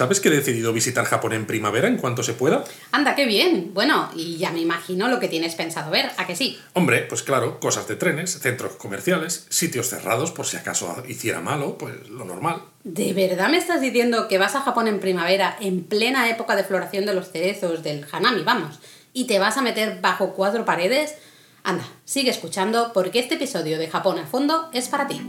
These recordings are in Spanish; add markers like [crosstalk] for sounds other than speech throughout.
¿Sabes que he decidido visitar Japón en primavera en cuanto se pueda? Anda, qué bien. Bueno, y ya me imagino lo que tienes pensado ver, ¿a que sí? Hombre, pues claro, cosas de trenes, centros comerciales, sitios cerrados por si acaso hiciera malo, pues lo normal. ¿De verdad me estás diciendo que vas a Japón en primavera, en plena época de floración de los cerezos, del hanami, vamos, y te vas a meter bajo cuatro paredes? Anda, sigue escuchando porque este episodio de Japón a fondo es para ti.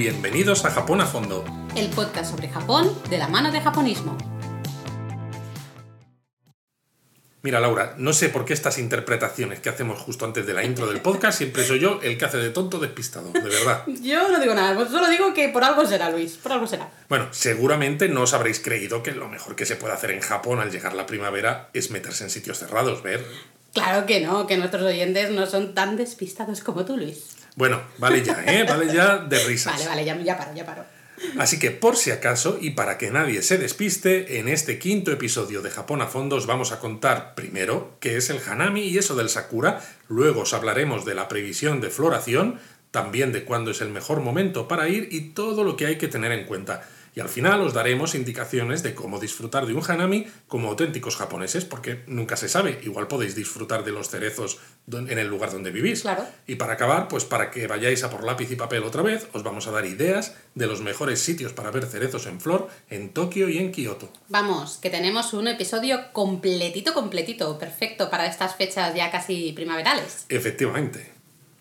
Bienvenidos a Japón a fondo. El podcast sobre Japón de la mano de japonismo. Mira, Laura, no sé por qué estas interpretaciones que hacemos justo antes de la intro del podcast siempre soy yo el que hace de tonto despistado, de verdad. [laughs] Yo no digo nada, solo digo que por algo será, Luis, por algo será. Bueno, seguramente no os habréis creído que lo mejor que se puede hacer en Japón al llegar la primavera es meterse en sitios cerrados, ver. Claro que no, que nuestros oyentes no son tan despistados como tú, Luis. Bueno, vale ya, ¿eh? Vale ya de risas. Vale, vale, ya, ya paro, ya paro. Así que por si acaso, y para que nadie se despiste, en este quinto episodio de Japón a fondo os vamos a contar primero qué es el hanami y eso del sakura, luego os hablaremos de la previsión de floración, también de cuándo es el mejor momento para ir y todo lo que hay que tener en cuenta. Y al final os daremos indicaciones de cómo disfrutar de un hanami como auténticos japoneses, porque nunca se sabe, igual podéis disfrutar de los cerezos en el lugar donde vivís. Claro. Y para acabar, pues para que vayáis a por lápiz y papel otra vez, os vamos a dar ideas de los mejores sitios para ver cerezos en flor en Tokio y en Kioto. Vamos, que tenemos un episodio completito, completito, perfecto para estas fechas ya casi primaverales. Efectivamente.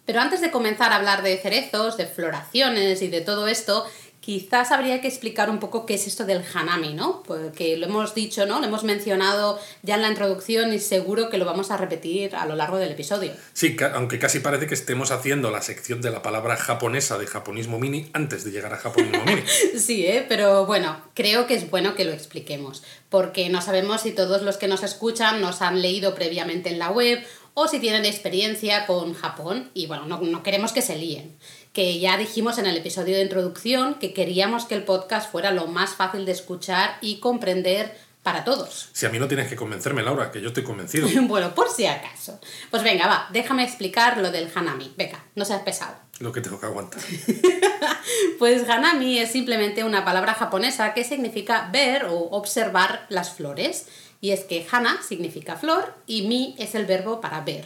Pero antes de comenzar a hablar de cerezos, de floraciones y de todo esto, quizás habría que explicar un poco qué es esto del hanami, ¿no? Porque lo hemos dicho, ¿no? Lo hemos mencionado ya en la introducción y seguro que lo vamos a repetir a lo largo del episodio. Sí, aunque casi parece que estemos haciendo la sección de la palabra japonesa de japonismo mini antes de llegar a japonismo mini. [laughs] Sí, ¿eh? pero bueno, creo que es bueno que lo expliquemos, porque no sabemos si todos los que nos escuchan nos han leído previamente en la web o si tienen experiencia con Japón y bueno, no, no queremos que se líen. Que ya dijimos en el episodio de introducción que queríamos que el podcast fuera lo más fácil de escuchar y comprender para todos. Si a mí no tienes que convencerme, Laura, que yo estoy convencido. [laughs] bueno, por si acaso. Pues venga, va, déjame explicar lo del hanami. Venga, no seas pesado. Lo que tengo que aguantar. [laughs] Pues hanami es simplemente una palabra japonesa que significa ver o observar las flores. Y es que hana significa flor y mi es el verbo para ver.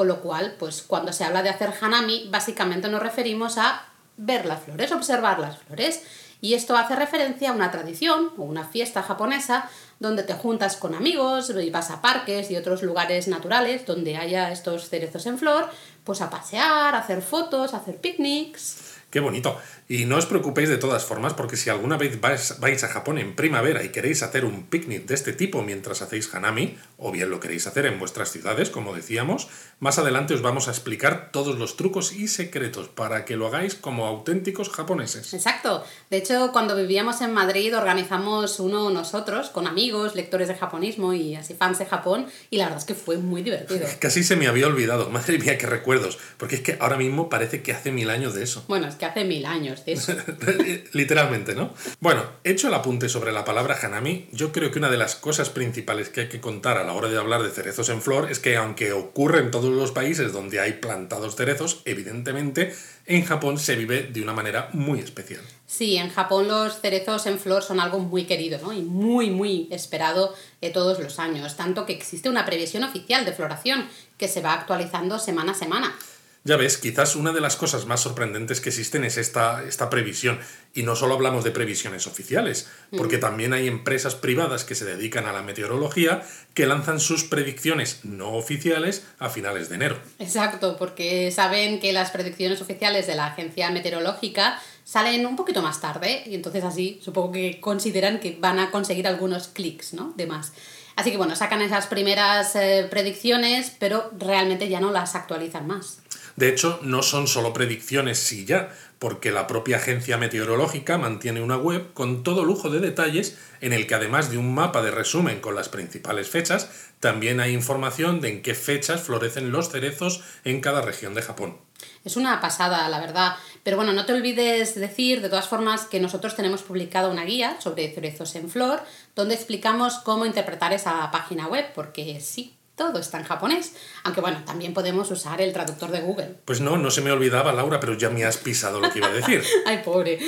Con lo cual, pues cuando se habla de hacer hanami, básicamente nos referimos a ver las flores, observar las flores. Y esto hace referencia a una tradición o una fiesta japonesa donde te juntas con amigos y vas a parques y otros lugares naturales donde haya estos cerezos en flor, pues a pasear, a hacer fotos, a hacer picnics. Qué bonito. Y no os preocupéis de todas formas, porque si alguna vez vais, vais a Japón en primavera y queréis hacer un picnic de este tipo mientras hacéis hanami, o bien lo queréis hacer en vuestras ciudades, como decíamos, más adelante os vamos a explicar todos los trucos y secretos para que lo hagáis como auténticos japoneses. Exacto. De hecho, cuando vivíamos en Madrid organizamos uno nosotros con amigos, lectores de japonismo y así fans de Japón y la verdad es que fue muy divertido. [laughs] Casi se me había olvidado, madre mía, qué recuerdos, porque es que ahora mismo parece que hace mil años de eso. Bueno, que hace mil años de eso. [laughs] Literalmente, ¿no? Bueno, hecho el apunte sobre la palabra hanami, yo creo que una de las cosas principales que hay que contar a la hora de hablar de cerezos en flor es que aunque ocurre en todos los países donde hay plantados cerezos, evidentemente en Japón se vive de una manera muy especial. Sí, en Japón los cerezos en flor son algo muy querido ¿no? y muy, muy esperado de todos los años, tanto que existe una previsión oficial de floración que se va actualizando semana a semana. Ya ves, quizás una de las cosas más sorprendentes que existen es esta, esta previsión. Y no solo hablamos de previsiones oficiales, porque también hay empresas privadas que se dedican a la meteorología que lanzan sus predicciones no oficiales a finales de enero. Exacto, porque saben que las predicciones oficiales de la agencia meteorológica salen un poquito más tarde y entonces así supongo que consideran que van a conseguir algunos clics, ¿no? De más. Así que bueno, sacan esas primeras eh, predicciones, pero realmente ya no las actualizan más. De hecho, no son solo predicciones sí ya, porque la propia agencia meteorológica mantiene una web con todo lujo de detalles en el que además de un mapa de resumen con las principales fechas, también hay información de en qué fechas florecen los cerezos en cada región de Japón. Es una pasada, la verdad. Pero bueno, no te olvides decir, de todas formas, que nosotros tenemos publicada una guía sobre cerezos en flor, donde explicamos cómo interpretar esa página web, porque sí, todo está en japonés. Aunque bueno, también podemos usar el traductor de Google. Pues no, no se me olvidaba, Laura, pero ya me has pisado lo que iba a decir. [laughs] Ay, pobre.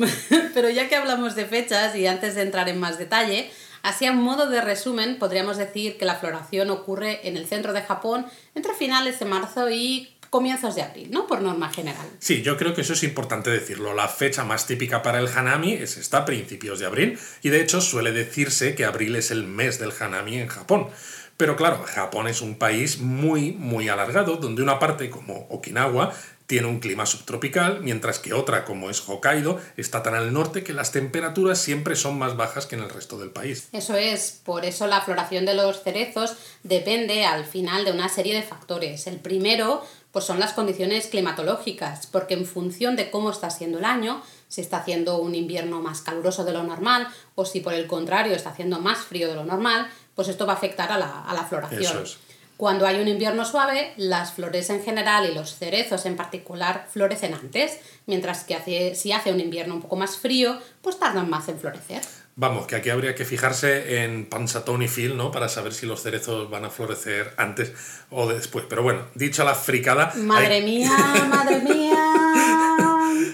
[laughs] pero ya que hablamos de fechas y antes de entrar en más detalle, así a modo de resumen podríamos decir que la floración ocurre en el centro de Japón entre finales de marzo y comienzos de abril, ¿no? Por norma general. Sí, yo creo que eso es importante decirlo. La fecha más típica para el Hanami es esta, a principios de abril, y de hecho suele decirse que abril es el mes del Hanami en Japón. Pero claro, Japón es un país muy, muy alargado, donde una parte como Okinawa tiene un clima subtropical, mientras que otra, como es Hokkaido, está tan al norte que las temperaturas siempre son más bajas que en el resto del país. Eso es, por eso la floración de los cerezos depende al final de una serie de factores. El primero, pues son las condiciones climatológicas, porque en función de cómo está siendo el año, si está haciendo un invierno más caluroso de lo normal o si por el contrario está haciendo más frío de lo normal, pues esto va a afectar a la, a la floración. Cuando hay un invierno suave, las flores en general y los cerezos en particular florecen antes, mientras que hace, si hace un invierno un poco más frío, pues tardan más en florecer. Vamos, que aquí habría que fijarse en Pansatón y Phil, ¿no? Para saber si los cerezos van a florecer antes o después. Pero bueno, dicho la fricada... Madre mía, madre [laughs] mía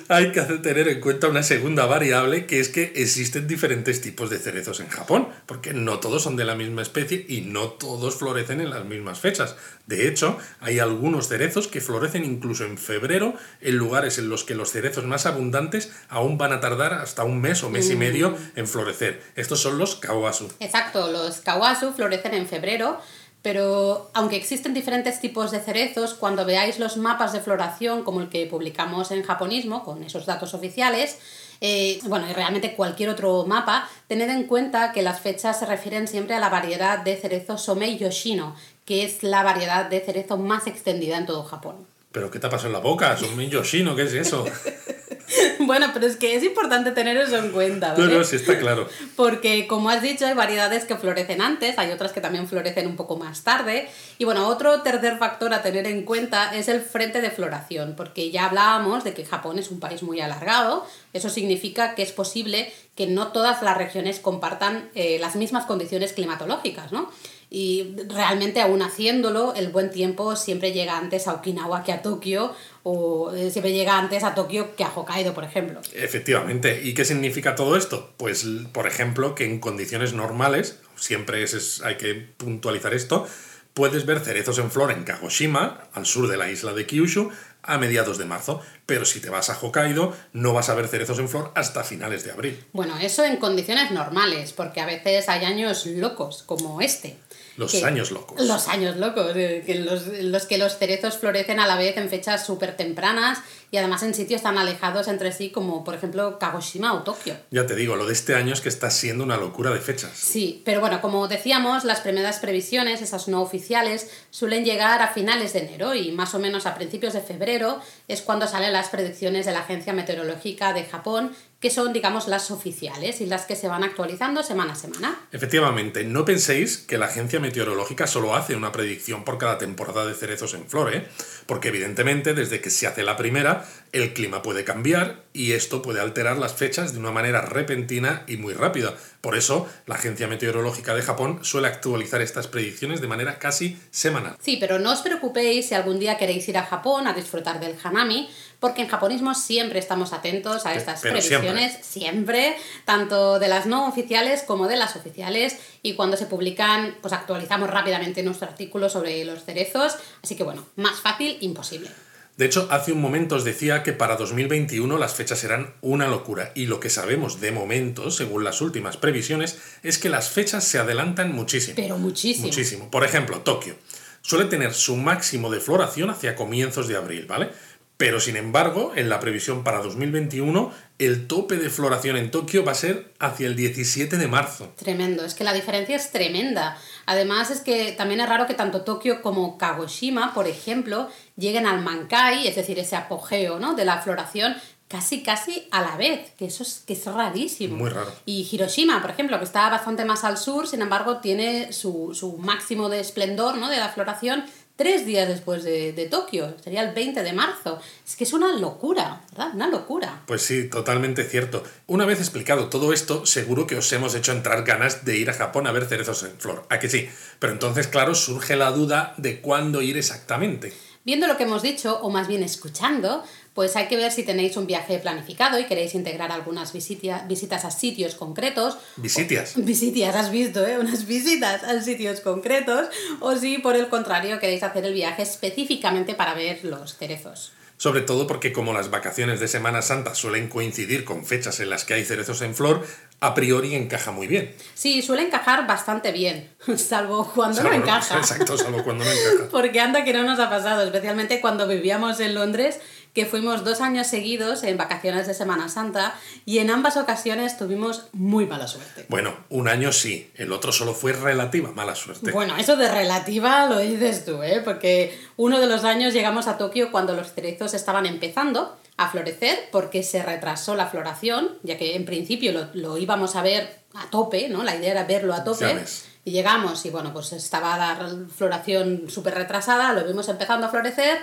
hay que tener en cuenta una segunda variable, que es que existen diferentes tipos de cerezos en Japón, porque no todos son de la misma especie y no todos florecen en las mismas fechas. De hecho, hay algunos cerezos que florecen incluso en febrero, en lugares en los que los cerezos más abundantes aún van a tardar hasta un mes o mes y medio en florecer. Estos son los kawasu. Exacto, los kawasu florecen en febrero pero aunque existen diferentes tipos de cerezos, cuando veáis los mapas de floración como el que publicamos en japonismo, con esos datos oficiales, eh, bueno, y realmente cualquier otro mapa, tened en cuenta que las fechas se refieren siempre a la variedad de cerezo Somei Yoshino, que es la variedad de cerezo más extendida en todo Japón. ¿Pero qué te ha pasado en la boca? Somei Yoshino, ¿qué es eso? [laughs] [laughs] bueno, pero es que es importante tener eso en cuenta. ¿vale? No, no, sí está claro. Porque, como has dicho, hay variedades que florecen antes, hay otras que también florecen un poco más tarde. Y bueno, otro tercer factor a tener en cuenta es el frente de floración, porque ya hablábamos de que Japón es un país muy alargado. Eso significa que es posible que no todas las regiones compartan eh, las mismas condiciones climatológicas, ¿no? Y realmente aún haciéndolo, el buen tiempo siempre llega antes a Okinawa que a Tokio o eh, siempre llega antes a Tokio que a Hokkaido, por ejemplo. Efectivamente. ¿Y qué significa todo esto? Pues, por ejemplo, que en condiciones normales, siempre es, hay que puntualizar esto, puedes ver cerezos en flor en Kagoshima, al sur de la isla de Kyushu, a mediados de marzo, pero si te vas a Hokkaido no vas a ver cerezos en flor hasta finales de abril. Bueno, eso en condiciones normales, porque a veces hay años locos como este. Los años locos. Los años locos, eh, que los, los que los cerezos florecen a la vez en fechas súper tempranas y además en sitios tan alejados entre sí como por ejemplo Kagoshima o Tokio. Ya te digo, lo de este año es que está siendo una locura de fechas. Sí, pero bueno, como decíamos, las primeras previsiones, esas no oficiales, suelen llegar a finales de enero y más o menos a principios de febrero es cuando salen las predicciones de la Agencia Meteorológica de Japón que son, digamos, las oficiales y las que se van actualizando semana a semana. Efectivamente, no penséis que la agencia meteorológica solo hace una predicción por cada temporada de cerezos en flor, ¿eh? porque evidentemente desde que se hace la primera, el clima puede cambiar y esto puede alterar las fechas de una manera repentina y muy rápida. Por eso, la Agencia Meteorológica de Japón suele actualizar estas predicciones de manera casi semanal. Sí, pero no os preocupéis si algún día queréis ir a Japón a disfrutar del Hanami, porque en japonismo siempre estamos atentos a estas previsiones, siempre. tanto de las no oficiales como de las oficiales, y cuando se publican, pues actualizamos rápidamente nuestro artículo sobre los cerezos, así que bueno, más fácil, imposible. De hecho, hace un momento os decía que para 2021 las fechas serán una locura y lo que sabemos de momento, según las últimas previsiones, es que las fechas se adelantan muchísimo. Pero muchísimo. Muchísimo. Por ejemplo, Tokio suele tener su máximo de floración hacia comienzos de abril, ¿vale? Pero sin embargo, en la previsión para 2021, el tope de floración en Tokio va a ser hacia el 17 de marzo. Tremendo, es que la diferencia es tremenda. Además es que también es raro que tanto Tokio como Kagoshima, por ejemplo, lleguen al Mankai, es decir, ese apogeo ¿no? de la floración, casi casi a la vez, que eso es, que es rarísimo. Muy raro. Y Hiroshima, por ejemplo, que está bastante más al sur, sin embargo, tiene su, su máximo de esplendor ¿no? de la floración tres días después de, de, Tokio, sería el 20 de marzo. Es que es una locura, ¿verdad? Una locura. Pues sí, totalmente cierto. Una vez explicado todo esto, seguro que os hemos hecho entrar ganas de ir a Japón a ver cerezos en flor. ¿A que sí? Pero entonces, claro, surge la duda de cuándo ir exactamente. Viendo lo que hemos dicho, o más bien escuchando, pues hay que ver si tenéis un viaje planificado y queréis integrar algunas visitas a sitios concretos. Visitias. [laughs] Visitias, has visto, ¿eh? Unas visitas a sitios concretos. O si por el contrario queréis hacer el viaje específicamente para ver los cerezos sobre todo porque como las vacaciones de Semana Santa suelen coincidir con fechas en las que hay cerezos en flor, a priori encaja muy bien. Sí, suele encajar bastante bien, [laughs] salvo cuando no encaja. [laughs] Exacto, salvo cuando no encaja. porque anda que no nos ha pasado, especialmente cuando vivíamos en Londres que fuimos dos años seguidos en vacaciones de Semana Santa y en ambas ocasiones tuvimos muy mala suerte. Bueno, un año sí, el otro solo fue relativa mala suerte. Bueno, eso de relativa lo dices tú, ¿eh? Porque uno de los años llegamos a Tokio cuando los cerezos estaban empezando a florecer porque se retrasó la floración, ya que en principio lo, lo íbamos a ver a tope, ¿no? La idea era verlo a tope. Y llegamos y bueno, pues estaba la floración súper retrasada, lo vimos empezando a florecer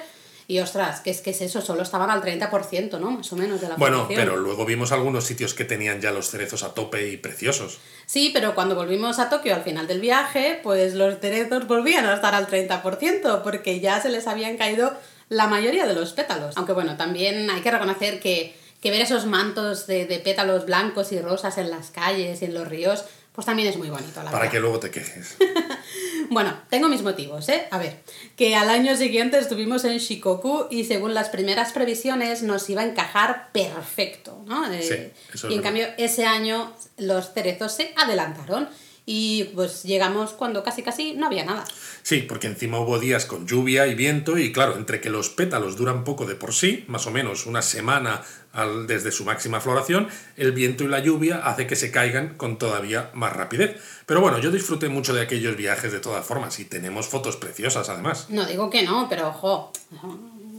y ostras, que es que es eso, solo estaban al 30%, ¿no? Más o menos de la Bueno, pero luego vimos algunos sitios que tenían ya los cerezos a tope y preciosos. Sí, pero cuando volvimos a Tokio al final del viaje, pues los cerezos volvían a estar al 30%, porque ya se les habían caído la mayoría de los pétalos. Aunque bueno, también hay que reconocer que, que ver esos mantos de, de pétalos blancos y rosas en las calles y en los ríos, pues también es muy bonito, la Para que luego te quejes. [laughs] bueno, tengo mis motivos, ¿eh? A ver, que al año siguiente estuvimos en Shikoku y según las primeras previsiones nos iba a encajar perfecto, ¿no? Eh, y en cambio ese año los cerezos se adelantaron y pues llegamos cuando casi casi no había nada. Sí, porque encima hubo días con lluvia y viento y claro, entre que los pétalos duran poco de por sí, más o menos una semana al, desde su máxima floración, el viento y la lluvia hace que se caigan con todavía más rapidez. Pero bueno, yo disfruté mucho de aquellos viajes de todas formas y tenemos fotos preciosas además. No digo que no, pero ojo,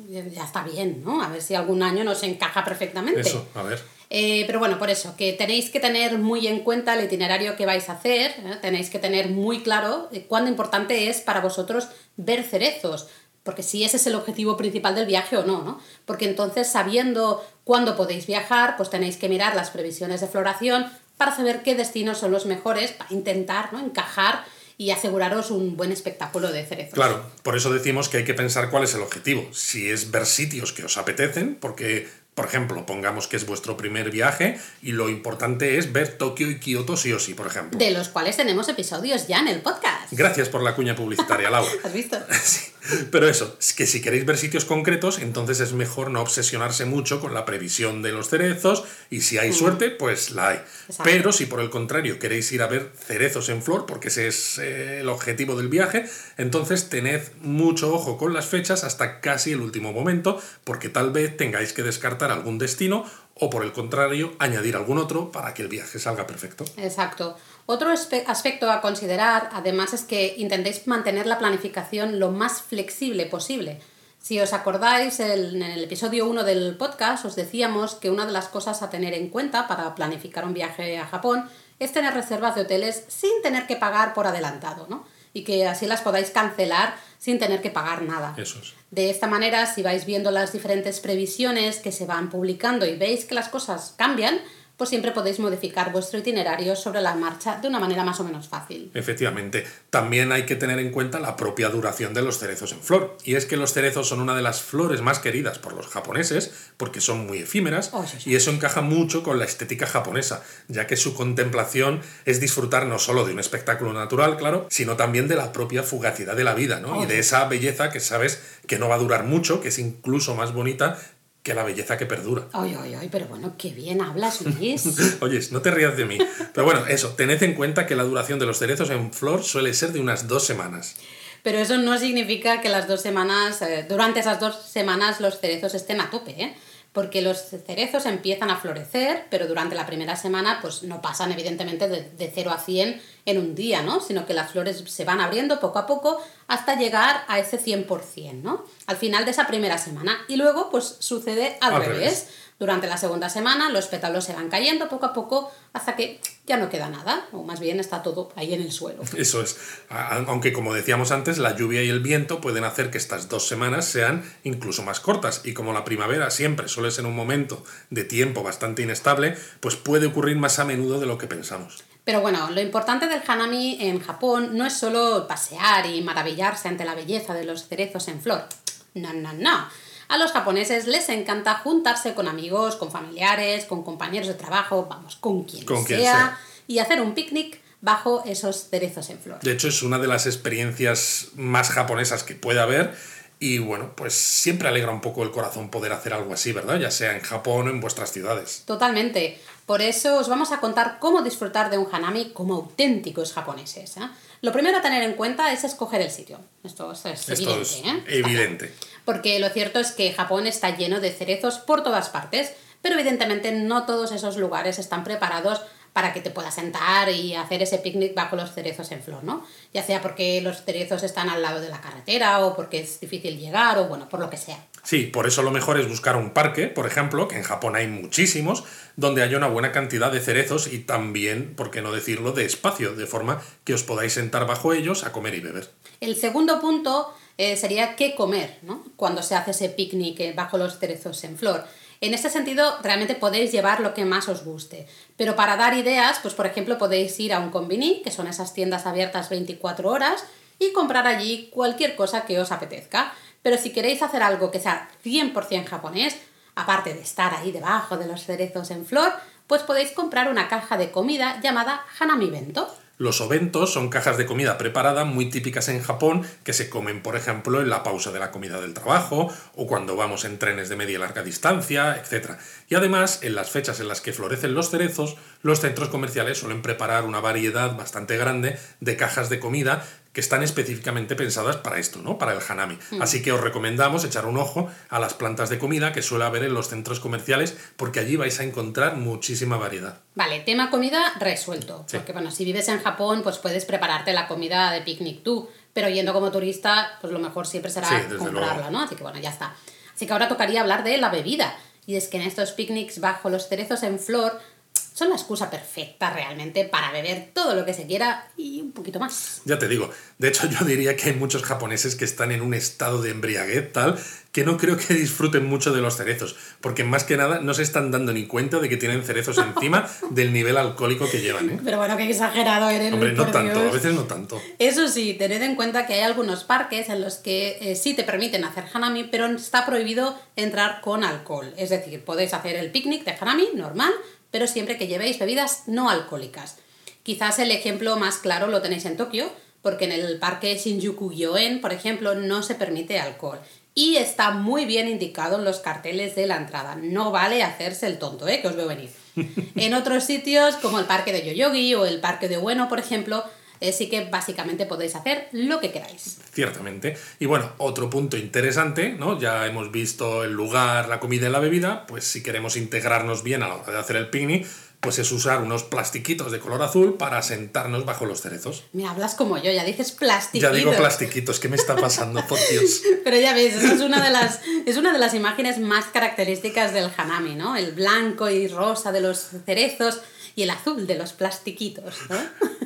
ya está bien, ¿no? A ver si algún año nos encaja perfectamente. Eso, a ver. Eh, pero bueno, por eso, que tenéis que tener muy en cuenta el itinerario que vais a hacer, ¿eh? tenéis que tener muy claro eh, cuándo importante es para vosotros ver cerezos, porque si ese es el objetivo principal del viaje o no, ¿no? Porque entonces sabiendo cuándo podéis viajar, pues tenéis que mirar las previsiones de floración para saber qué destinos son los mejores, para intentar ¿no? encajar y aseguraros un buen espectáculo de cerezos. Claro, por eso decimos que hay que pensar cuál es el objetivo. Si es ver sitios que os apetecen, porque por ejemplo, pongamos que es vuestro primer viaje y lo importante es ver Tokio y Kioto sí o sí, por ejemplo. De los cuales tenemos episodios ya en el podcast. Gracias por la cuña publicitaria, Laura. [laughs] ¿Has visto? [laughs] sí. Pero eso, es que si queréis ver sitios concretos, entonces es mejor no obsesionarse mucho con la previsión de los cerezos y si hay mm. suerte, pues la hay. Pero si por el contrario queréis ir a ver cerezos en flor, porque ese es eh, el objetivo del viaje, entonces tened mucho ojo con las fechas hasta casi el último momento, porque tal vez tengáis que descartar algún destino o por el contrario añadir algún otro para que el viaje salga perfecto. Exacto. Otro aspecto a considerar además es que intentéis mantener la planificación lo más flexible posible. Si os acordáis, en el episodio 1 del podcast os decíamos que una de las cosas a tener en cuenta para planificar un viaje a Japón es tener reservas de hoteles sin tener que pagar por adelantado, ¿no? Y que así las podáis cancelar sin tener que pagar nada. Eso es. De esta manera, si vais viendo las diferentes previsiones que se van publicando y veis que las cosas cambian, pues siempre podéis modificar vuestro itinerario sobre la marcha de una manera más o menos fácil. Efectivamente, también hay que tener en cuenta la propia duración de los cerezos en flor. Y es que los cerezos son una de las flores más queridas por los japoneses porque son muy efímeras oh, y eso encaja mucho con la estética japonesa, ya que su contemplación es disfrutar no solo de un espectáculo natural, claro, sino también de la propia fugacidad de la vida, ¿no? y de esa belleza que sabes que no va a durar mucho, que es incluso más bonita que la belleza que perdura. Ay, ay, ay, pero bueno, qué bien hablas, Luis. [laughs] Oye, no te rías de mí. Pero bueno, eso, tened en cuenta que la duración de los cerezos en flor suele ser de unas dos semanas. Pero eso no significa que las dos semanas, eh, durante esas dos semanas los cerezos estén a tope, ¿eh? Porque los cerezos empiezan a florecer, pero durante la primera semana pues no pasan evidentemente de, de 0 a 100 en un día, ¿no? Sino que las flores se van abriendo poco a poco hasta llegar a ese 100%, ¿no? Al final de esa primera semana. Y luego, pues sucede al, revés. Durante la segunda semana los pétalos se van cayendo poco a poco hasta que ya no queda nada, o más bien está todo ahí en el suelo. [laughs] Eso es. Aunque como decíamos antes, la lluvia y el viento pueden hacer que estas dos semanas sean incluso más cortas. Y como la primavera siempre suele ser un momento de tiempo bastante inestable, pues puede ocurrir más a menudo de lo que pensamos. Pero bueno, lo importante del hanami en Japón no es solo pasear y maravillarse ante la belleza de los cerezos en flor. No, no, no. A los japoneses les encanta juntarse con amigos, con familiares, con compañeros de trabajo, vamos, con quien, sea, y hacer un picnic bajo esos cerezos en flor. De hecho, es una de las experiencias más japonesas que puede haber. Y bueno, pues siempre alegra un poco el corazón poder hacer algo así, ¿verdad? Ya sea en Japón o en vuestras ciudades. Totalmente. Por eso os vamos a contar cómo disfrutar de un hanami como auténticos japoneses. ¿eh? Lo primero a tener en cuenta es escoger el sitio. Esto es, evidente. Es ¿eh? evidente. Porque lo cierto es que Japón está lleno de cerezos por todas partes, pero evidentemente no todos esos lugares están preparados para que te puedas sentar y hacer ese picnic bajo los cerezos en flor, ¿no? Ya sea porque los cerezos están al lado de la carretera o porque es difícil llegar o bueno, por lo que sea. Sí, por eso lo mejor es buscar un parque, por ejemplo, que en Japón hay muchísimos, donde haya una buena cantidad de cerezos y también, por qué no decirlo, de espacio, de forma que os podáis sentar bajo ellos a comer y beber. El segundo punto eh, sería qué comer, ¿no? Cuando se hace ese picnic eh, bajo los cerezos en flor. En este sentido, realmente podéis llevar lo que más os guste. Pero para dar ideas, pues por ejemplo, podéis ir a un convini, que son esas tiendas abiertas 24 horas, y comprar allí cualquier cosa que os apetezca. Pero si queréis hacer algo que sea 100% japonés, aparte de estar ahí debajo de los cerezos en flor, pues podéis comprar una caja de comida llamada Hanami Bento. Los obentos son cajas de comida preparada muy típicas en Japón que se comen, por ejemplo, en la pausa de la comida del trabajo o cuando vamos en trenes de media y larga distancia, etc. Y además, en las fechas en las que florecen los cerezos, los centros comerciales suelen preparar una variedad bastante grande de cajas de comida que están específicamente pensadas para esto, ¿no? Para el hanami. Mm. Así que os recomendamos echar un ojo a las plantas de comida que suele haber en los centros comerciales, porque allí vais a encontrar muchísima variedad. Vale, tema comida resuelto. Porque bueno, si vives en Japón, pues puedes prepararte la comida de picnic tú, pero yendo como turista, pues lo mejor siempre será comprarla, ¿no? Así que bueno, ya está. Así que ahora tocaría hablar de la bebida. Y es que en estos picnics bajo los cerezos en flor son la excusa perfecta realmente para beber todo lo que se quiera y un poquito más. Ya te digo, de hecho yo diría que hay muchos japoneses que están en un estado de embriaguez tal que no creo que disfruten mucho de los cerezos, porque más que nada no se están dando ni cuenta de que tienen cerezos encima [laughs] del nivel alcohólico que llevan. ¿eh? Pero bueno, qué exagerado eres. Hombre, no tanto, a veces no tanto. Eso sí, tened en cuenta que hay algunos parques en los que eh, sí te permiten hacer hanami, pero está prohibido entrar con alcohol. Es decir, podéis hacer el picnic de hanami normal, pero siempre que llevéis bebidas no alcohólicas. Quizás el ejemplo más claro lo tenéis en Tokio, porque en el parque Shinjuku-gyoen, por ejemplo, no se permite alcohol. Y está muy bien indicado en los carteles de la entrada. No vale hacerse el tonto, ¿eh? que os veo venir. [laughs] En otros sitios, como el parque de Yoyogi o el parque de Bueno, por ejemplo, Así que básicamente podéis hacer lo que queráis. Ciertamente. Y bueno, otro punto interesante, ¿no? Ya hemos visto el lugar, la comida y la bebida, pues si queremos integrarnos bien a la hora de hacer el picnic, pues es usar unos plastiquitos de color azul para sentarnos bajo los cerezos. Me hablas como yo, ya dices plastiquitos. Ya digo plastiquitos, ¿qué me está pasando, por Dios? [laughs] Pero ya ves, esa es una, de las, es una de las imágenes más características del hanami, ¿no? El blanco y rosa de los cerezos y el azul de los plastiquitos. ¿no?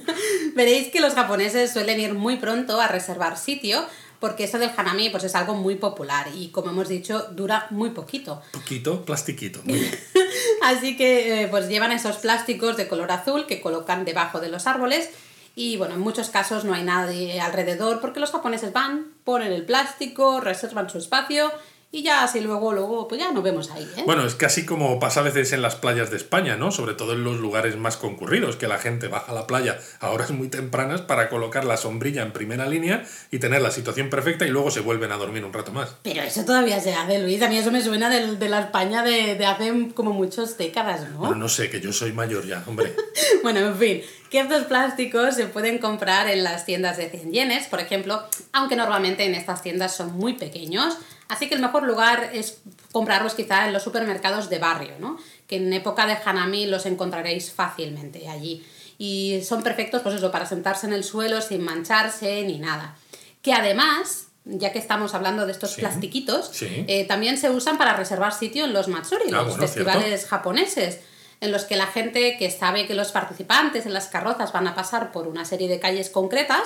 [laughs] Veréis que los japoneses suelen ir muy pronto a reservar sitio porque eso del hanami pues es algo muy popular y como hemos dicho dura muy poquito. Poquito, plastiquito. Muy bien. [laughs] Así que eh, pues llevan esos plásticos de color azul que colocan debajo de los árboles y bueno, en muchos casos no hay nadie alrededor porque los japoneses van, ponen el plástico, reservan su espacio y ya así luego, luego, pues ya nos vemos ahí. ¿eh? Bueno, es casi como pasa a veces en las playas de España, ¿no? Sobre todo en los lugares más concurridos, que la gente baja a la playa a horas muy tempranas para colocar la sombrilla en primera línea y tener la situación perfecta y luego se vuelven a dormir un rato más. Pero eso todavía se hace, Luis. A mí eso me suena de, de la España de, de, hace como muchas décadas, ¿no? Bueno, no sé, que yo soy mayor ya, hombre. [laughs] bueno, en fin, que estos plásticos se pueden comprar en las tiendas de 100 yenes, por ejemplo, aunque normalmente en estas tiendas son muy pequeños Así que el mejor lugar es comprarlos quizá en los supermercados de barrio, ¿no? que en época de Hanami los encontraréis fácilmente allí. y son perfectos, pues eso, para sentarse en el suelo sin mancharse ni nada. Que además, ya que estamos hablando de estos Sí. plastiquitos, Sí. eh, también se usan para reservar sitio en los Matsuri, Ah, los bueno, festivales japoneses, en los que la gente que sabe que los participantes en las carrozas van a pasar por una serie de calles concretas,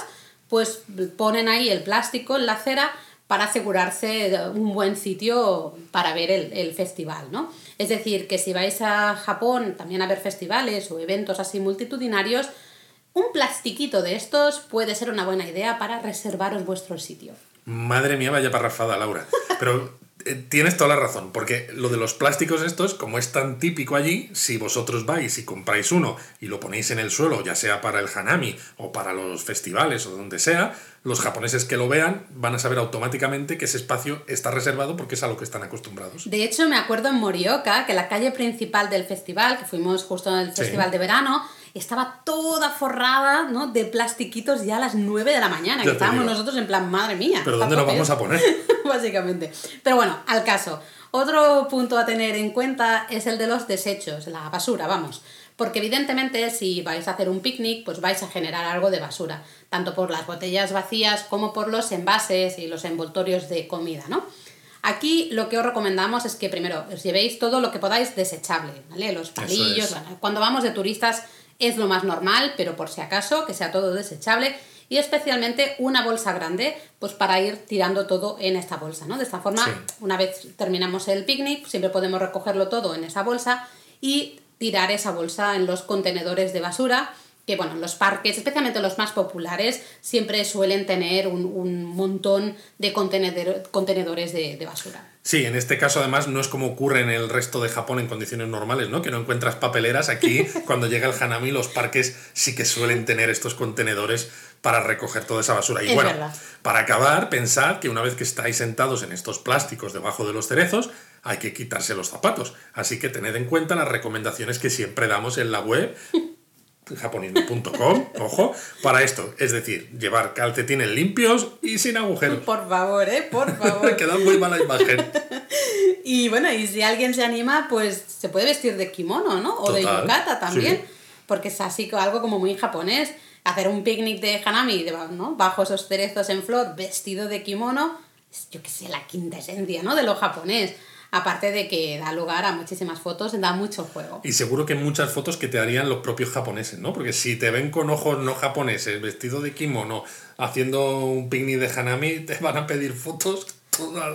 pues ponen ahí el plástico en la acera para asegurarse un buen sitio para ver el, el festival, ¿no? Es decir, que si vais a Japón también a ver festivales o eventos así multitudinarios, un plastiquito de estos puede ser una buena idea para reservaros vuestro sitio. Madre mía, vaya parrafada, Laura. Pero tienes toda la razón, porque lo de los plásticos estos, como es tan típico allí, si vosotros vais y compráis uno y lo ponéis en el suelo, ya sea para el hanami o para los festivales o donde sea, los japoneses que lo vean van a saber automáticamente que ese espacio está reservado porque es a lo que están acostumbrados. De hecho, me acuerdo en Morioka que la calle principal del festival, que fuimos justo en el Sí. festival de verano, estaba toda forrada ¿no? de plastiquitos ya a las 9 de la mañana. Ya Que estábamos digo. nosotros en plan, madre mía. Pero ¿dónde tope vamos a esto". poner? [laughs] Básicamente. Pero bueno, al caso. Otro punto a tener en cuenta es el de los desechos, la basura, vamos. Porque evidentemente si vais a hacer un picnic, pues vais a generar algo de basura, tanto por las botellas vacías como por los envases y los envoltorios de comida, ¿no? Aquí lo que os recomendamos es que primero os llevéis todo lo que podáis desechable, ¿vale? Los palillos, es. bueno, cuando vamos de turistas es lo más normal, pero por si acaso, que sea todo desechable y especialmente una bolsa grande, pues para ir tirando todo en esta bolsa, ¿no? De esta forma, Sí. una vez terminamos el picnic, siempre podemos recogerlo todo en esa bolsa y tirar esa bolsa en los contenedores de basura, que bueno, en los parques, especialmente los más populares, siempre suelen tener un, un montón de contenedor- contenedores de, de basura. Sí, en este caso además no es como ocurre en el resto de Japón en condiciones normales, ¿no? Que no encuentras papeleras aquí. [laughs] cuando llega el Hanami, los parques sí que suelen tener estos contenedores para recoger toda esa basura. Y Es bueno, verdad. para acabar, pensad que una vez que estáis sentados en estos plásticos debajo de los cerezos, hay que quitarse los zapatos. Así que tened en cuenta las recomendaciones que siempre damos en la web japonismo.com, ojo, para esto. Es decir, llevar calcetines limpios y sin agujeros. Por favor, ¿eh? Por favor. [laughs] Queda muy mala imagen. Y bueno, y si alguien se anima, pues se puede vestir de kimono, ¿no? O de yukata también, sí. porque es así algo como muy japonés. Hacer un picnic de hanami, ¿no? Bajo esos cerezos en flor, vestido de kimono, es, yo qué sé, la quinta esencia, ¿no? De lo japonés. Aparte de que da lugar a muchísimas fotos, da mucho juego. Y seguro que muchas fotos que te harían los propios japoneses, ¿no? Porque si te ven con ojos no japoneses, vestido de kimono, haciendo un picnic de hanami, te van a pedir fotos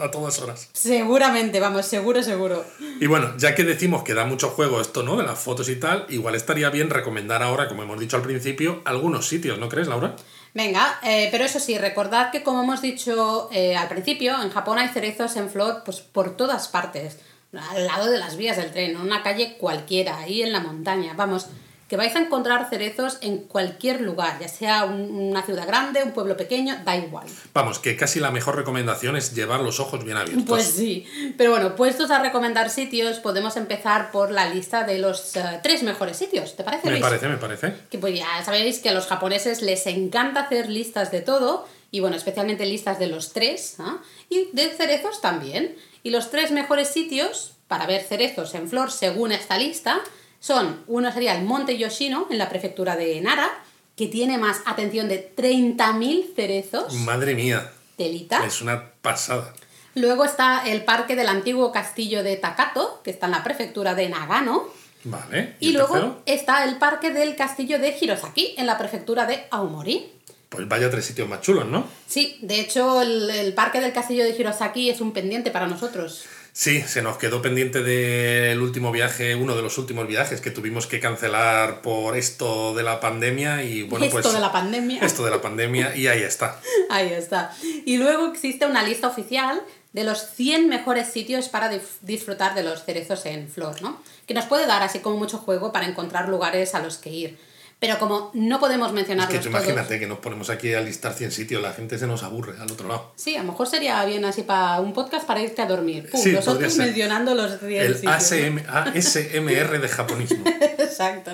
a todas horas. Seguramente, vamos, seguro, seguro. Y bueno, ya que decimos que da mucho juego esto, ¿no? De las fotos y tal, igual estaría bien recomendar ahora, como hemos dicho al principio, algunos sitios, ¿no crees, Laura? Venga, eh, pero eso sí, recordad que como hemos dicho eh, al principio, en Japón hay cerezos en flor pues, por todas partes, al lado de las vías del tren, en una calle cualquiera, ahí en la montaña. Vamos, que vais a encontrar cerezos en cualquier lugar, ya sea un- una ciudad grande, un pueblo pequeño, da igual. Vamos, que casi la mejor recomendación es llevar los ojos bien abiertos. Pues sí, pero bueno, puestos a recomendar sitios, podemos empezar por la lista de los eh, tres mejores sitios, ¿te parece? me Luis? parece, me parece. que pues ya sabéis que a los japoneses les encanta hacer listas de todo, y bueno, especialmente listas de los tres, ¿ah? y de cerezos también. Y los tres mejores sitios para ver cerezos en flor según esta lista son, uno sería el Monte Yoshino, en la prefectura de Nara, que tiene más, atención, de 30.000 cerezos, Madre mía, telita. es una pasada. Luego está el parque del antiguo castillo de Takato, que está en la prefectura de Nagano. Vale. Y luego tercero? está el parque del castillo de Hirosaki, en la prefectura de Aomori. Pues vaya tres sitios más chulos, ¿no? Sí, de hecho el, el parque del castillo de Hirosaki es un pendiente para nosotros. Sí, se nos quedó pendiente del último viaje, uno de los últimos viajes que tuvimos que cancelar por esto de la pandemia y bueno, Esto pues de la pandemia. [laughs] esto de la pandemia y ahí está. Ahí está. Y luego existe una lista oficial de los 100 mejores sitios para disfrutar de los cerezos en flor, ¿no? Que nos puede dar así como mucho juego para encontrar lugares a los que ir. Pero como no podemos Es mencionarlos que tú todos, imagínate que nos ponemos aquí a listar 100 sitios, la gente se nos aburre al otro lado. Sí, a lo mejor sería bien así para un podcast para irte a dormir. Pum, Sí, nosotros mencionando los 100 El sitios. ASM, ASMR de japonismo. [laughs] Exacto.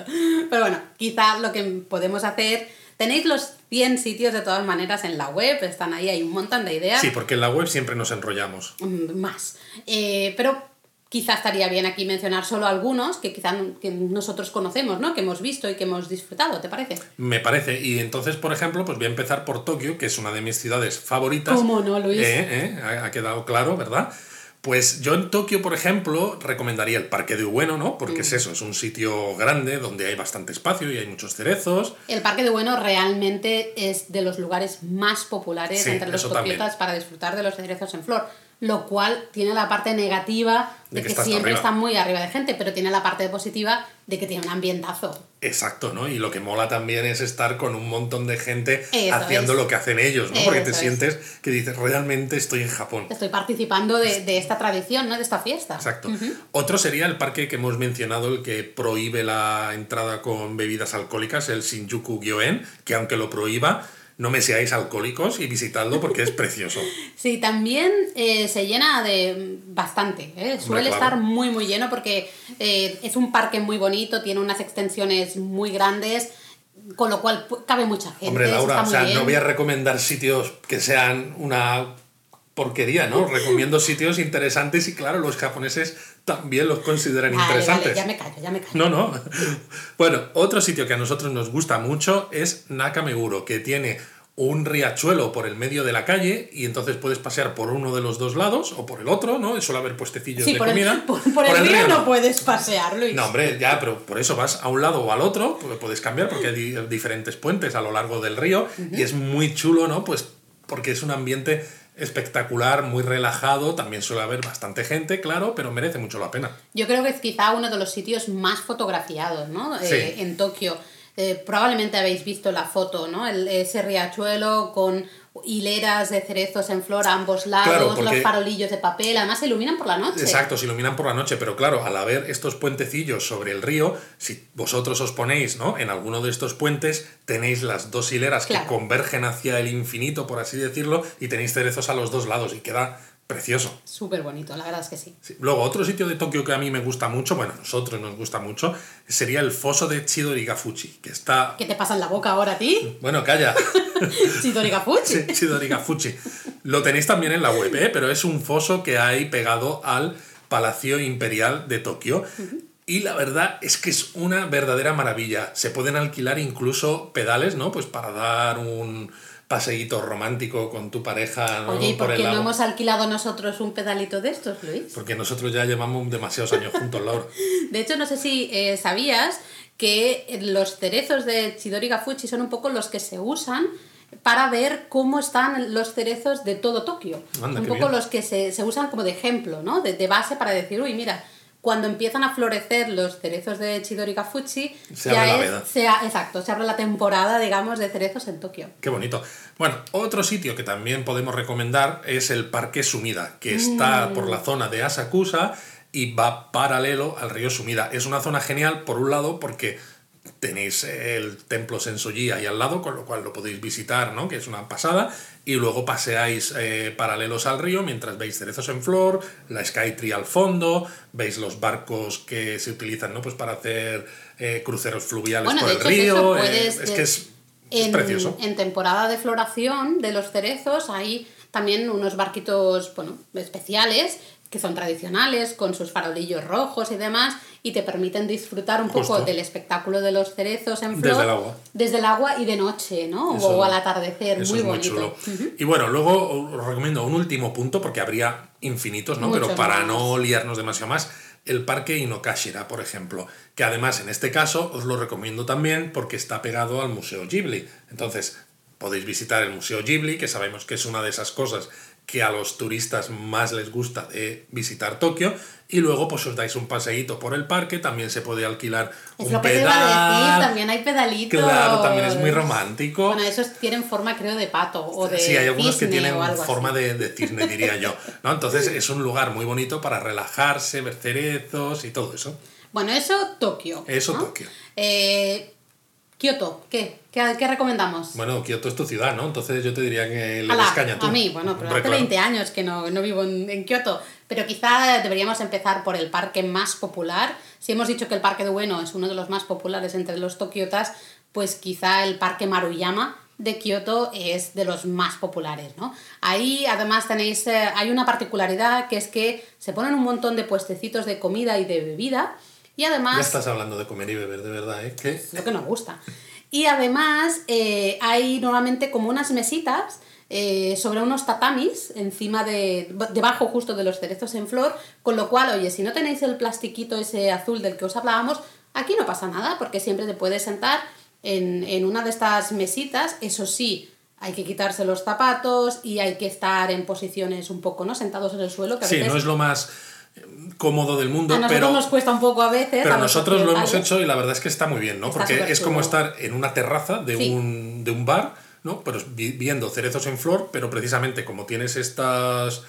Pero bueno, quizá lo que podemos hacer. Tenéis los 100 sitios de todas maneras en la web, están ahí, hay un montón de ideas. Sí, porque en la web siempre nos enrollamos. Mm, Más. Eh, pero Quizá estaría bien aquí mencionar solo algunos que quizá que nosotros conocemos, ¿no? Que hemos visto y que hemos disfrutado, ¿te parece? Me parece. Y entonces, por ejemplo, pues voy a empezar por Tokio, que es una de mis ciudades favoritas. ¿Cómo no, Luis? Eh, eh, ha quedado claro, ¿verdad? Pues yo en Tokio, por ejemplo, recomendaría el Parque de Ueno, ¿no? Porque es mm. eso, es un sitio grande donde hay bastante espacio y hay muchos cerezos. El Parque de Ueno realmente es de los lugares más populares entre los tokiotas para disfrutar de los cerezos en flor lo cual tiene la parte negativa de, que, siempre está muy arriba de gente, pero tiene la parte positiva de que tiene un ambientazo. Exacto, ¿no? Y lo que mola también es estar con un montón de gente haciendo lo que hacen ellos, ¿no? Porque te sientes que dices, realmente estoy en Japón. Estoy participando de, esta tradición, ¿no? De esta fiesta. Exacto. Otro sería el parque que hemos mencionado, el que prohíbe la entrada con bebidas alcohólicas, el Shinjuku Gyoen, que aunque lo prohíba, no me seáis alcohólicos y visitadlo porque es precioso. [laughs] Sí, también eh, se llena de bastante, ¿eh? suele estar muy muy lleno porque eh, es un parque muy bonito, tiene unas extensiones muy grandes, con lo cual cabe mucha gente. Hombre, Laura, o sea, no voy a recomendar sitios que sean una porquería, ¿no? Recomiendo sitios interesantes y claro, los japoneses también los consideran interesantes. ya me callo, ya me callo. No, no. [laughs] Bueno, otro sitio que a nosotros nos gusta mucho es Nakameguro, que tiene un riachuelo por el medio de la calle y entonces puedes pasear por uno de los dos lados o por el otro, ¿no? Suele haber puestecillos de comida. por, el, [laughs] río, no puedes pasear, Luis. No, hombre, ya, pero por eso vas a un lado o al otro, puedes cambiar porque hay diferentes puentes a lo largo del río y es muy chulo, ¿no? Pues porque es un ambiente espectacular, muy relajado, también suele haber bastante gente, claro, pero merece mucho la pena. Yo creo que es quizá uno de los sitios más fotografiados, ¿no? Eh, en Tokio. Eh, probablemente habéis visto la foto, ¿no? El, ese riachuelo con hileras de cerezos en flor a ambos lados, los farolillos de papel, además se iluminan por la noche. Exacto, se iluminan por la noche, pero claro, al haber estos puentecillos sobre el río, si vosotros os ponéis ¿no? en alguno de estos puentes, tenéis las dos hileras que convergen hacia el infinito, por así decirlo, y tenéis cerezos a los dos lados y queda Precioso. Súper bonito, la verdad es que sí. Luego, otro sitio de Tokio que a mí me gusta mucho, bueno, a nosotros nos gusta mucho, sería el foso de Chidorigafuchi, que está... ¿Qué te pasa en la boca ahora a ti? Bueno, calla. [laughs] Chidorigafuchi. Sí, Chidorigafuchi. Lo tenéis también en la web, ¿eh? pero es un foso que hay pegado al Palacio Imperial de Tokio. Y la verdad es que es una verdadera maravilla. Se pueden alquilar incluso pedales, ¿no? Pues para dar un paseíto romántico con tu pareja. Oye, ¿y por, qué no hemos alquilado nosotros un pedalito de estos, Luis? Porque nosotros ya llevamos demasiados años juntos, Laura. [laughs] De hecho, no sé si eh, sabías que los cerezos de Chidori Fuchi son un poco los que se usan para ver cómo están los cerezos de todo Tokio. un poco los que se, se, usan como de ejemplo, ¿no? De, de base para decir, uy, mira, cuando empiezan a florecer los cerezos de Chidori Fuchi, se abre la exacto, se abre la temporada, digamos, de cerezos en Tokio. Qué bonito. Bueno, otro sitio que también podemos recomendar es el Parque Sumida, que está mm. por la zona de Asakusa y va paralelo al río Sumida. Es una zona genial, por un lado, porque tenéis el templo Sensoji ahí al lado, con lo cual lo podéis visitar, ¿no? Que es una pasada. Y luego paseáis eh, paralelos al río mientras veis cerezos en flor, la Skytree al fondo, veis los barcos que se utilizan, ¿no? Pues para hacer eh, cruceros fluviales por el río. Eh, es que es, en, precioso. En temporada de floración de los cerezos hay también unos barquitos, bueno, especiales que son tradicionales, con sus farolillos rojos y demás, y te permiten disfrutar un poco del espectáculo de los cerezos en flor. Desde el agua. Desde el agua y de noche, ¿no? o al atardecer, muy bonito. Y bueno, luego os recomiendo un último punto, porque habría infinitos, ¿no? Pero para no liarnos demasiado más, el parque Inokashira, por ejemplo, que además en este caso os lo recomiendo también porque está pegado al Museo Ghibli. Entonces, podéis visitar el Museo Ghibli, que sabemos que es una de esas cosas que a los turistas más les gusta de visitar Tokio y luego pues os dais un paseíto por el parque, también se puede alquilar es un lo que pedal. Te iba a decir, también hay pedalitos. Claro, también es muy romántico. Bueno, esos tienen forma creo de pato o de Sí, hay algunos que tienen forma de, de, cisne, diría yo. ¿no? Entonces es un lugar muy bonito para relajarse, ver cerezos y todo eso. Bueno, eso Tokio. Eso Tokio. Eh, Kioto, ¿qué? ¿qué? recomendamos? Bueno, Kioto es tu ciudad, ¿no? Entonces yo te diría que le des caña tú. A mí, bueno, pero hace 20 años que no, vivo en, Kioto. Pero quizá deberíamos empezar por el parque más popular. Si hemos dicho que el parque de Ueno es uno de los más populares entre los tokiotas, pues quizá el parque Maruyama de Kioto es de los más populares, ¿no? Ahí además tenéis, eh, hay una particularidad que es que se ponen un montón de puestecitos de comida y de bebida y además... Ya estás hablando de comer y beber, de verdad, ¿eh? ¿Qué? Lo que nos gusta. Y además eh, hay normalmente como unas mesitas eh, sobre unos tatamis encima de debajo justo de los cerezos en flor, con lo cual, oye, si no tenéis el plastiquito ese azul del que os hablábamos, aquí no pasa nada porque siempre te puedes sentar en, una de estas mesitas, eso sí, hay que quitarse los zapatos y hay que estar en posiciones un poco, ¿no? Sentados en el suelo. Que sí, no es lo más cómodo del mundo, a nosotros pero nos cuesta un poco a veces. Pero nosotros lo hemos hecho y la verdad es que está muy bien, ¿no? Porque es como estar en una terraza de, un, de un bar, ¿no? Pero viendo cerezos en flor, pero precisamente como tienes estas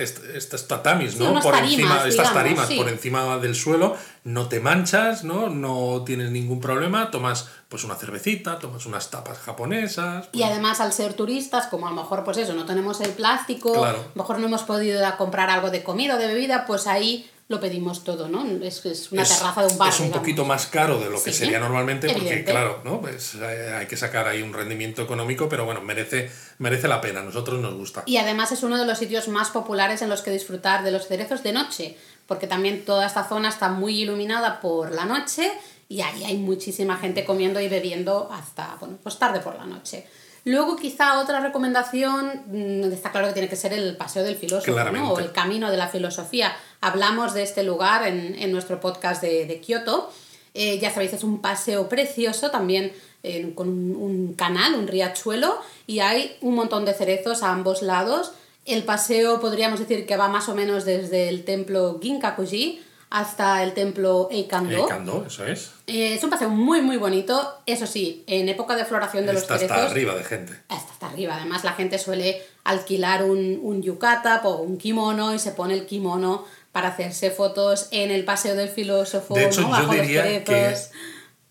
estas tatamis, ¿no? por encima, estas tarimas por encima del suelo, no te manchas, ¿no? No tienes ningún problema, tomas pues una cervecita, tomas unas tapas japonesas. Y además al ser turistas, como a lo mejor pues eso, no tenemos el plástico, a lo mejor no hemos podido comprar algo de comida o de bebida, pues ahí lo pedimos todo, ¿no? Es, es una terraza de un bar. Es un poquito más caro de lo que sería normalmente, porque claro, ¿no? Pues eh, hay que sacar ahí un rendimiento económico, pero bueno, merece, merece la pena, a nosotros nos gusta. Y además es uno de los sitios más populares en los que disfrutar de los cerezos de noche, porque también toda esta zona está muy iluminada por la noche y ahí hay muchísima gente comiendo y bebiendo hasta, bueno, pues tarde por la noche. Luego, quizá otra recomendación, mm, está claro que tiene que ser el paseo del filósofo, ¿no? o el camino de la filosofía. Hablamos de este lugar en, nuestro podcast de, de Kioto. Eh, ya sabéis, es un paseo precioso, también eh, con un, canal, un riachuelo, y hay un montón de cerezos a ambos lados. El paseo podríamos decir que va más o menos desde el templo Ginkakuji hasta el templo Eikando. Eikando, eso es. Eh, es un paseo muy, muy bonito. Eso sí, en época de floración de los cerezos... Está arriba de gente. Está hasta arriba. Además, la gente suele alquilar un, un yukata o un kimono y se pone el kimono para hacerse fotos en el paseo del filósofo. De hecho, yo diría que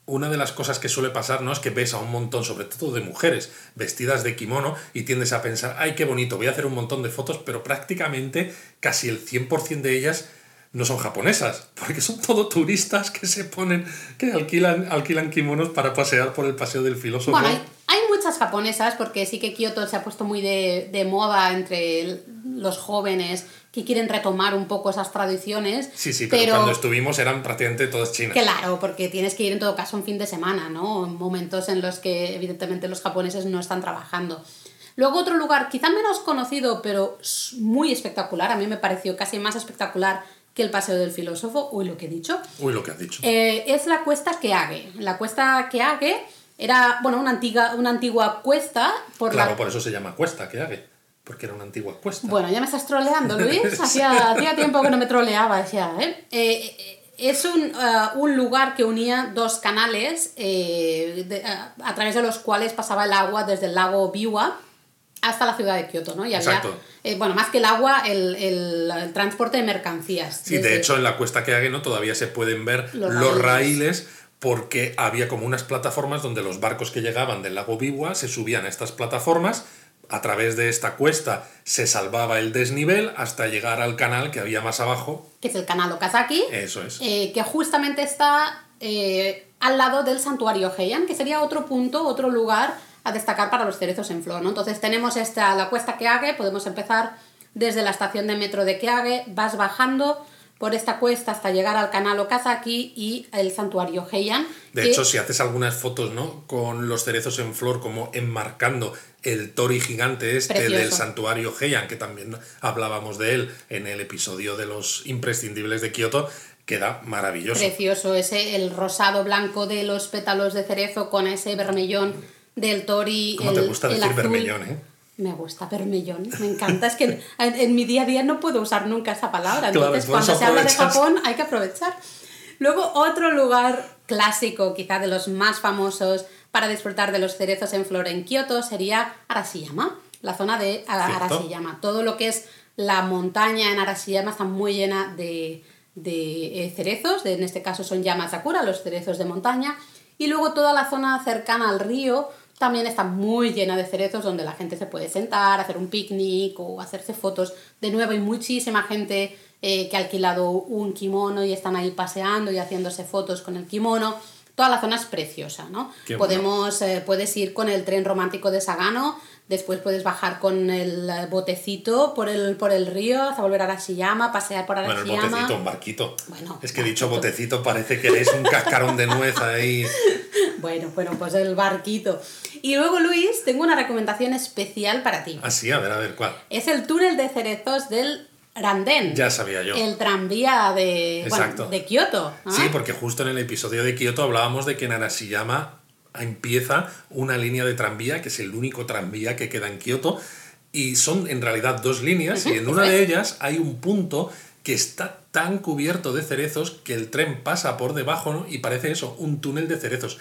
una de las cosas que suele pasar ¿no? es que ves a un montón, sobre todo de mujeres, vestidas de kimono y tiendes a pensar, ay, qué bonito, voy a hacer un montón de fotos, pero prácticamente casi el 100% de ellas no son japonesas, porque son todo turistas que se ponen, que alquilan, alquilan kimonos para pasear por el paseo del filósofo. Bueno, hay, muchas japonesas, porque sí que Kioto se ha puesto muy de, moda entre los jóvenes que quieren retomar un poco esas tradiciones. Sí, sí, pero, cuando estuvimos eran prácticamente todas chinas. Claro, porque tienes que ir en todo caso un fin de semana, ¿no? En momentos en los que evidentemente los japoneses no están trabajando. Luego otro lugar, quizá menos conocido, pero muy espectacular, a mí me pareció casi más espectacular que el Paseo del Filósofo, uy, lo que he dicho. Uy, lo que has dicho. Eh, es la cuesta Keage. La cuesta Keage era, bueno, una antigua, una antigua cuesta por Claro, por eso se llama cuesta Keage, porque era una antigua cuesta. Bueno, ya me estás troleando, [laughs] Luis. hacía, hacía tiempo que no me troleaba ya, ¿eh? eh es un, uh, un, lugar que unía dos canales eh, uh, a través de los cuales pasaba el agua desde el lago Biwa hasta la ciudad de Kioto, ¿no? Y había, eh, bueno, más que el agua, el, el, transporte de mercancías. Sí, de hecho en la cuesta que ¿no? todavía se pueden ver los, raíles. porque había como unas plataformas donde los barcos que llegaban del lago Biwa se subían a estas plataformas, a través de esta cuesta se salvaba el desnivel hasta llegar al canal que había más abajo. Que es el canal Okazaki. Eso es. Eh, que justamente está eh, al lado del santuario Heian, que sería otro punto, otro lugar a destacar para los cerezos en flor. ¿no? Entonces tenemos esta, la cuesta Keage, podemos empezar desde la estación de metro de Keage, vas bajando por esta cuesta hasta llegar al canal Okazaki y el santuario Heian. De hecho, si haces algunas fotos ¿no? con los cerezos en flor como enmarcando el tori gigante este del santuario Heian, que también hablábamos de él en el episodio de los imprescindibles de Kioto, queda maravilloso. Precioso, ese el rosado blanco de los pétalos de cerezo con ese vermellón del Tori. ¿Cómo te gusta decir vermellón, eh? Me gusta vermellón, me encanta. Es que en, mi día a día no puedo usar nunca esa palabra. Entonces, cuando se habla de Japón, hay que aprovechar. Luego, otro lugar clásico, quizá de los más famosos para disfrutar de los cerezos en flor en Kioto, sería Arashiyama, la zona de Arashiyama. Todo lo que es la montaña en Arashiyama está muy llena de, de eh, cerezos, de, en este caso son Yamasakura, los cerezos de montaña. Y luego toda la zona cercana al río también está muy llena de cerezos donde la gente se puede sentar, hacer un picnic o hacerse fotos. De nuevo hay muchísima gente eh, que ha alquilado un kimono y están ahí paseando y haciéndose fotos con el kimono. toda la zona es preciosa, ¿no? Qué bueno. Podemos, eh, puedes ir con el tren romántico de Sagano, después puedes bajar con el botecito por el, por el río, hasta volver a Arashiyama, pasear por Bueno, el Arashiyama. botecito, un barquito. Bueno, es que dicho botecito parece que eres un cascarón de nuez ahí. [laughs] Bueno, bueno, pues el barquito. Y luego, Luis, tengo una recomendación especial para ti. Así, a ver, a ver, ¿cuál? Es el túnel de cerezos del Randen. Ya sabía yo. El tranvía de, bueno, de Kioto. ¿ah? Sí, porque justo en el episodio de Kioto hablábamos de que en Arashiyama empieza una línea de tranvía, que es el único tranvía que queda en Kioto, y son en realidad dos líneas, y en una de ellas hay un punto que está tan cubierto de cerezos que el tren pasa por debajo ¿no? y parece eso, un túnel de cerezos.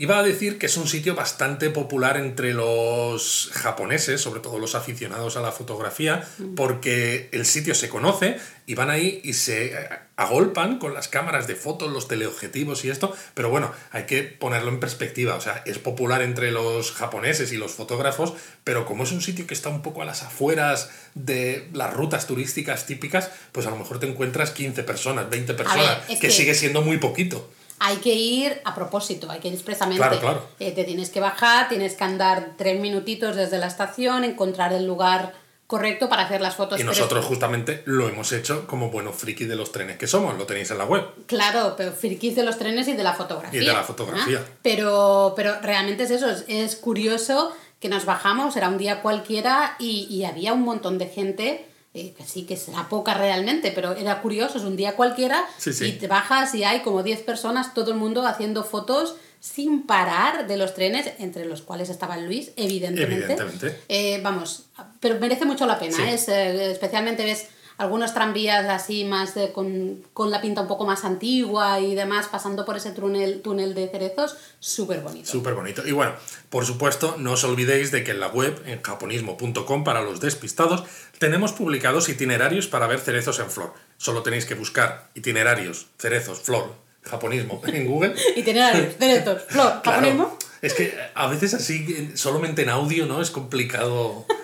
Iba a decir que es un sitio bastante popular entre los japoneses, sobre todo los aficionados a la fotografía, porque el sitio se conoce y van ahí y se agolpan con las cámaras de fotos, los teleobjetivos y esto, pero bueno, hay que ponerlo en perspectiva, o sea, es popular entre los japoneses y los fotógrafos, pero como es un sitio que está un poco a las afueras de las rutas turísticas típicas, pues a lo mejor te encuentras 15 personas, 20 personas, es que que- sigue siendo muy poquito. Hay que ir a propósito, hay que ir expresamente. Claro, claro. Eh, te tienes que bajar, tienes que andar tres minutitos desde la estación, encontrar el lugar correcto para hacer las fotos. Y pero- nosotros justamente lo hemos hecho como buenos frikis de los trenes que somos, lo tenéis en la web. Claro, pero frikis de los trenes y de la fotografía. Y de la fotografía. Pero, pero realmente es eso, es, es curioso que nos bajamos, era un día cualquiera y, y había un montón de gente, eh, que sí que será poca realmente, pero era curioso, es un día cualquiera Sí, sí. y te bajas y hay como 10 personas, todo el mundo haciendo fotos sin parar de los trenes, entre los cuales estaba Luis, evidentemente. Evidentemente. Eh, vamos, pero merece mucho la pena, Sí. Es, eh, especialmente ves algunos tranvías así más de- con, con la pinta un poco más antigua y demás, pasando por ese túnel, túnel de cerezos, súper bonito. Súper bonito. Y bueno, por supuesto, no os olvidéis de que en la web, en japonismo.com, para los despistados, tenemos publicados itinerarios para ver cerezos en flor. Solo tenéis que buscar itinerarios, cerezos, flor, japonismo [laughs] en Google. Itinerarios, cerezos, flor, [laughs] Claro, japonismo. es que a veces así, en- solamente en audio, ¿no? Es complicado. [laughs]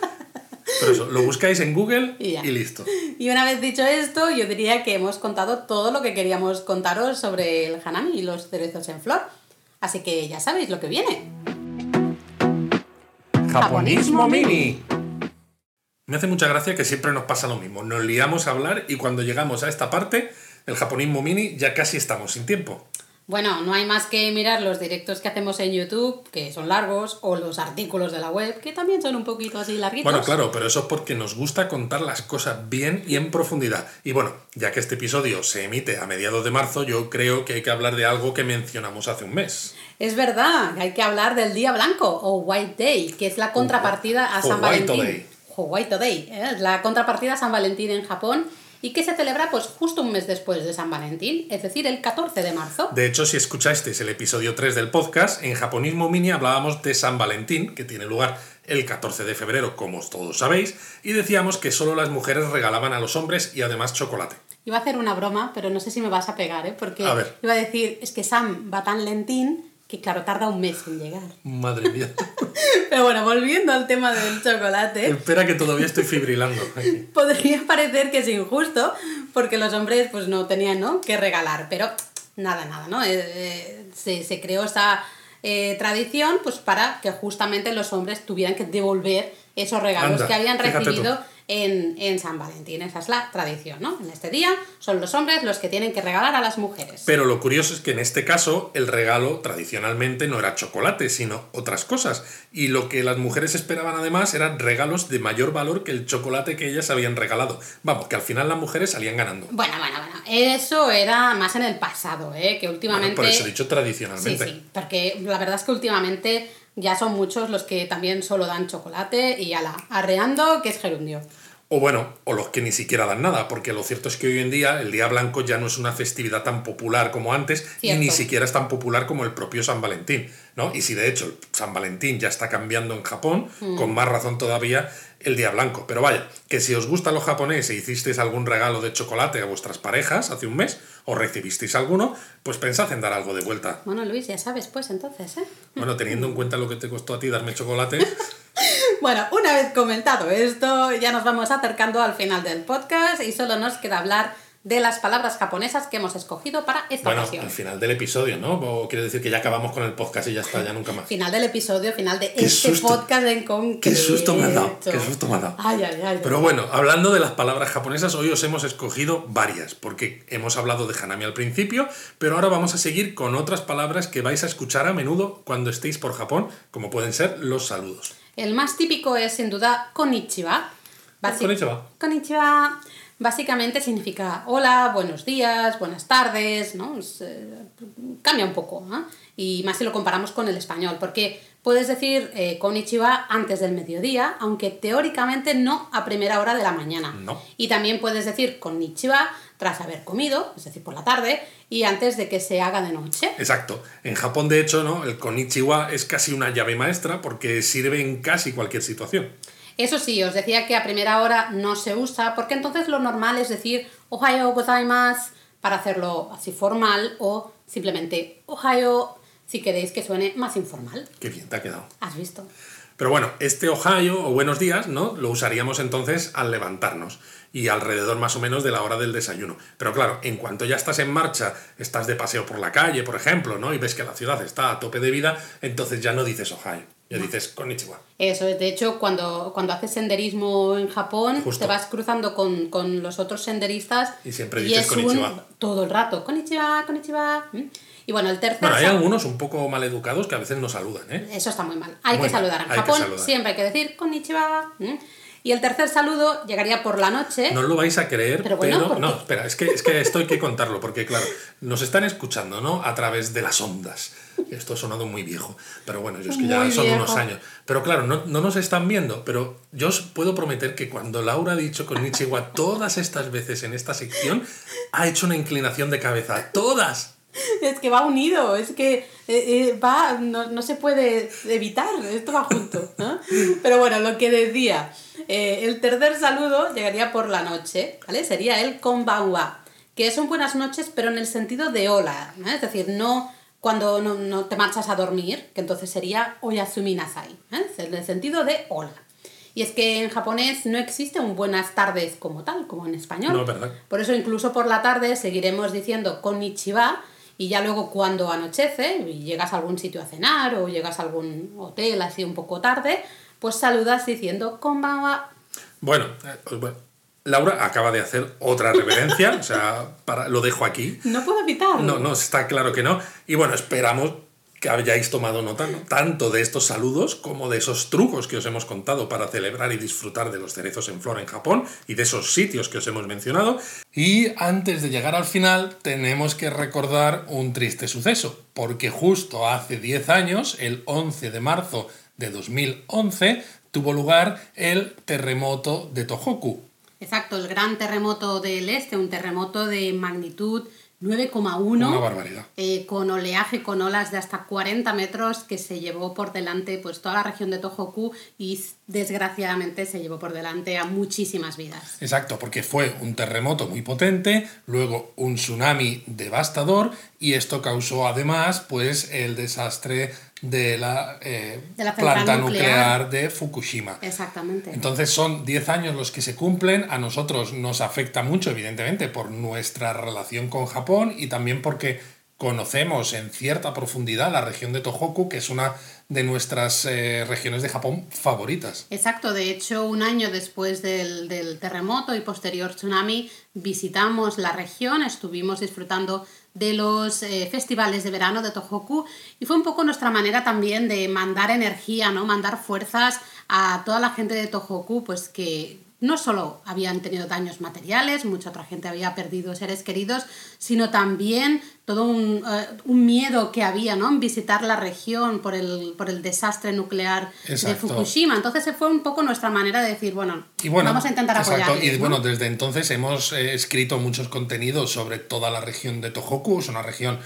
Pero eso, lo buscáis en Google Y listo. Y una vez dicho esto, yo diría que hemos contado todo lo que queríamos contaros sobre el hanami y los cerezos en flor. Así que ya sabéis lo que viene. Japonismo Mini. Me hace mucha gracia que siempre nos pasa lo mismo. Nos liamos a hablar y cuando llegamos a esta parte, el japonismo mini, ya casi estamos sin tiempo. Bueno, no hay más que mirar los directos que hacemos en YouTube, que son largos, o los artículos de la web, que también son un poquito así larguitos. Bueno, claro, pero eso es porque nos gusta contar las cosas bien y en profundidad. Y bueno, ya que este episodio se emite a mediados de marzo, yo creo que hay que hablar de algo que mencionamos hace un mes. Es verdad, hay que hablar del Día Blanco o White Day, que es la contrapartida a San White Valentín. Day. O White Day, ¿eh? es la contrapartida a San Valentín en Japón y que se celebra pues justo un mes después de San Valentín, es decir, el 14 de marzo. De hecho, si escuchasteis el episodio 3 del podcast, en Japonismo Mini hablábamos de San Valentín, que tiene lugar el 14 de febrero, como todos sabéis, y decíamos que solo las mujeres regalaban a los hombres y además chocolate. Iba a hacer una broma, pero no sé si me vas a pegar, ¿eh? porque A iba a decir, es que Sam va tan lentín que claro, tarda un mes en llegar. Madre mía. [laughs] Pero bueno, volviendo al tema del chocolate. Espera que todavía estoy fibrilando. [laughs] Podría parecer que es injusto porque los hombres pues no tenían ¿no? que regalar, pero nada, nada, ¿no? Eh, eh, se, se creó esa eh, tradición pues para que justamente los hombres tuvieran que devolver esos regalos Anda, que habían recibido en, en San Valentín. Esa es la tradición, ¿no? En este día son los hombres los que tienen que regalar a las mujeres. Pero lo curioso es que en este caso el regalo tradicionalmente no era chocolate, sino otras cosas. Y lo que las mujeres esperaban además eran regalos de mayor valor que el chocolate que ellas habían regalado. Vamos, que al final las mujeres salían ganando. Bueno, bueno, bueno, eso era más en el pasado, ¿eh? Que Bueno, últimamente... por eso he dicho Sí, tradicionalmente. sí, porque la verdad es que últimamente ya son muchos los que también solo dan chocolate y ala, arreando, que es gerundio. O bueno, o los que ni siquiera dan nada, porque lo cierto es que hoy en día el Día Blanco ya no es una festividad tan popular como antes y ni siquiera es tan popular como el propio San Valentín, ¿no? Y si de hecho el San Valentín ya está cambiando en Japón, Mm. con más razón todavía el Día Blanco. Pero vaya, que si os gusta lo japonés e hicisteis algún regalo de chocolate a vuestras parejas hace un mes, o recibisteis alguno, pues pensad en dar algo de vuelta. Bueno, Luis, ya sabes, pues entonces, ¿eh? Bueno, teniendo en cuenta lo que te costó a ti darme chocolate, [laughs] Bueno, una vez comentado esto, ya nos vamos acercando al final del podcast y solo nos queda hablar de las palabras japonesas que hemos escogido para esta bueno, ocasión. al final del episodio, ¿no? O quiere decir que ya acabamos con el podcast y ya está, ya nunca más. Final del episodio, final de Qué este susto. podcast en concreto. Qué susto me ha dado, qué susto me ha dado. Ay, ay, ay. Pero bueno, hablando de las palabras japonesas, hoy os hemos escogido varias, porque hemos hablado de Hanami al principio, pero ahora vamos a seguir con otras palabras que vais a escuchar a menudo cuando estéis por Japón, como pueden ser los saludos. El más típico es sin duda konnichiwa. Basi- Konnichiwa. Konnichiwa. Básicamente significa hola, buenos días, buenas tardes, ¿no? Es, eh, cambia un poco, ¿ah? Y más si lo comparamos con el español, porque puedes decir eh, konnichiwa antes del mediodía, aunque teóricamente no a primera hora de la mañana. No. Y también puedes decir konnichiwa tras haber comido, es decir, por la tarde, y antes de que se haga de noche. Exacto. En Japón, de hecho, ¿no? el konnichiwa es casi una llave maestra porque sirve en casi cualquier situación. Eso sí, os decía que a primera hora no se usa, porque entonces lo normal es decir Ohayo gozaimasu para hacerlo así formal o simplemente Ohayo si queréis que suene más informal. Qué bien te ha quedado. ¿Has visto? Pero bueno, este Ohio o buenos días, ¿no? Lo usaríamos entonces al levantarnos y alrededor más o menos de la hora del desayuno. Pero claro, en cuanto ya estás en marcha, estás de paseo por la calle, por ejemplo, ¿no? Y ves que la ciudad está a tope de vida, entonces ya no dices Ohio, ya dices konnichiwa. Eso es, de hecho, cuando, cuando haces senderismo en Japón, Justo. te vas cruzando con, con los otros senderistas Y siempre dices es un- konnichiwa. todo el rato, konnichiwa, konnichiwa. Y bueno, el tercer... Bueno, hay algunos un poco maleducados que a veces no saludan, ¿eh? Eso está muy mal. Hay Muy que saludar. En Japón siempre hay que decir konnichiwa. ¿m? Y el tercer saludo llegaría por la noche. No lo vais a creer, Pero bueno, ¿por no, espera, es que, es que esto hay que contarlo, porque claro, nos están escuchando, ¿no? A través de las ondas. Esto ha sonado muy viejo, pero bueno, yo es que ya son viejo. unos años. Pero claro, no, no nos están viendo, pero yo os puedo prometer que cuando Laura ha dicho con Nichiwa todas estas veces en esta sección, ha hecho una inclinación de cabeza. ¡Todas! [laughs] Es que va unido, es que eh, eh, va, no, no se puede evitar, esto va junto. ¿no? [laughs] Pero bueno, lo que decía, eh, el tercer saludo llegaría por la noche, ¿vale? Sería el konbanwa, que son buenas noches, pero en el sentido de hola, es decir, no cuando no, no te marchas a dormir, que entonces sería oyasumi nasai, en el sentido de hola. Y es que en japonés no existe un buenas tardes como tal, como en español. No, ¿verdad? Por eso incluso por la tarde seguiremos diciendo konnichiwa y ya luego cuando anochece y llegas a algún sitio a cenar o llegas a algún hotel así un poco tarde, pues saludas diciendo konbanwa. Bueno, eh, bueno, Laura acaba de hacer otra reverencia, o sea, para, lo dejo aquí. No puedo evitarlo. No, no, está claro que no. Y bueno, esperamos que hayáis tomado nota ¿no? tanto de estos saludos como de esos trucos que os hemos contado para celebrar y disfrutar de los cerezos en flor en Japón y de esos sitios que os hemos mencionado. Y antes de llegar al final, tenemos que recordar un triste suceso, porque justo hace 10 años, el 11 de marzo de 2011, tuvo lugar el terremoto de Tohoku. Exacto, el gran terremoto del este, un terremoto de magnitud 9,1. Una barbaridad. eh, con oleaje, con olas de hasta 40 metros que se llevó por delante pues toda la región de Tohoku y desgraciadamente se llevó por delante a muchísimas vidas. Exacto, porque fue un terremoto muy potente, luego un tsunami devastador y esto causó además pues el desastre de la, eh, De la central planta nuclear. nuclear de Fukushima. Exactamente. Entonces son 10 años los que se cumplen, a nosotros nos afecta mucho evidentemente por nuestra relación con Japón y también porque conocemos en cierta profundidad la región de Tohoku, que es una de nuestras eh, regiones de Japón favoritas. Exacto, de hecho, un año después del, del terremoto y posterior tsunami, visitamos la región, estuvimos disfrutando de los eh, festivales de verano de Tohoku y fue un poco nuestra manera también de mandar energía, ¿no? Mandar fuerzas a toda la gente de Tohoku, pues que no solo habían tenido daños materiales, mucha otra gente había perdido seres queridos, sino también todo un, eh, un miedo que había ¿no? en visitar la región por el, por el desastre nuclear de. Fukushima. Entonces fue un poco nuestra manera de decir, bueno, Y bueno, vamos a intentar apoyar. Y bueno, desde entonces hemos eh, escrito muchos contenidos sobre toda la región de Tohoku. Es una región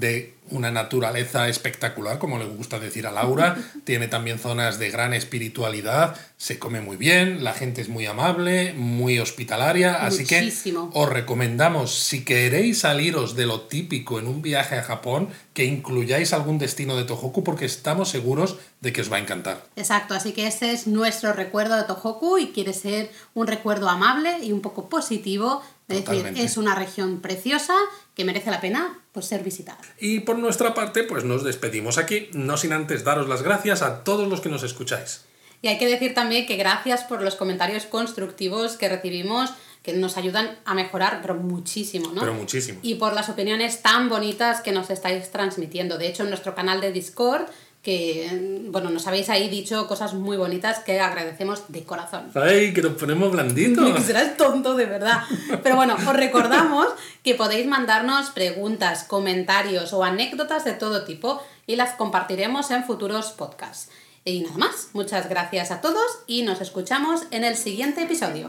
de una naturaleza espectacular, como le gusta decir a Laura. [laughs] Tiene también zonas de gran espiritualidad, se come muy bien, la gente es muy amable, muy hospitalaria. Así que os recomendamos, si queréis saliros de lo típico en un viaje a Japón, que incluyáis algún destino de Tohoku porque estamos seguros de que os va a encantar. Exacto, así que ese es nuestro recuerdo de Tohoku y quiere ser un recuerdo amable y un poco positivo. Es decir, es una región preciosa que merece la pena pues, ser visitada. Y por nuestra parte, pues nos despedimos aquí, no sin antes daros las gracias a todos los que nos escucháis. Y hay que decir también que gracias por los comentarios constructivos que recibimos que nos ayudan a mejorar, pero muchísimo, ¿no? Pero muchísimo. Y por las opiniones tan bonitas que nos estáis transmitiendo. De hecho, en nuestro canal de Discord, que, bueno, nos habéis ahí dicho cosas muy bonitas que agradecemos de corazón. ¡Ay, que nos ponemos blanditos! que [laughs] serás tonto, de verdad. Pero bueno, os recordamos que podéis mandarnos preguntas, comentarios o anécdotas de todo tipo y las compartiremos en futuros podcasts. Y nada más, muchas gracias a todos y nos escuchamos en el siguiente episodio.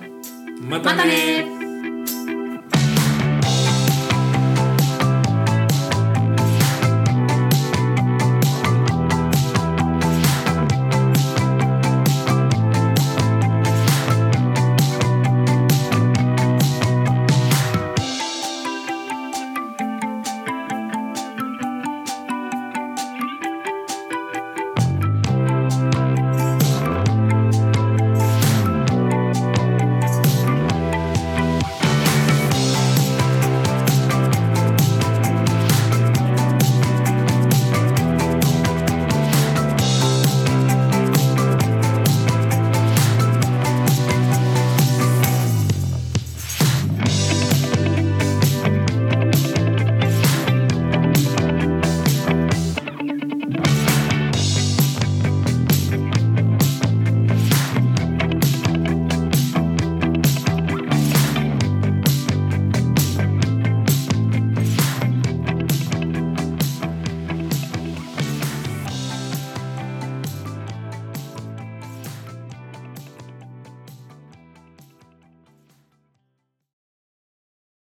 ¡Mátame!